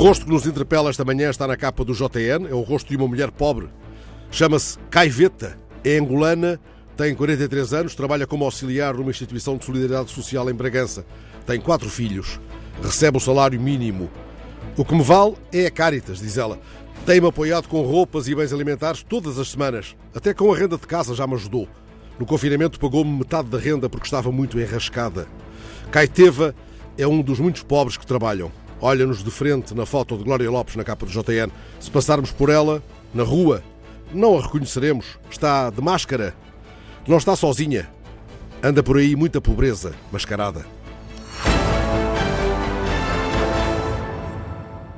rosto que nos interpela esta manhã está na capa do JN, é o rosto de uma mulher pobre. Chama-se Caiveta, é angolana, tem 43 anos, trabalha como auxiliar numa instituição de solidariedade social em Bragança. Tem quatro filhos, recebe o salário mínimo. O que me vale é a Caritas, diz ela. Tem-me apoiado com roupas e bens alimentares todas as semanas. Até com a renda de casa já me ajudou. No confinamento pagou-me metade da renda porque estava muito enrascada. Caeteva é um dos muitos pobres que trabalham. Olha-nos de frente na foto de Glória Lopes na capa do JN. Se passarmos por ela, na rua, não a reconheceremos. Está de máscara. Não está sozinha. Anda por aí muita pobreza mascarada.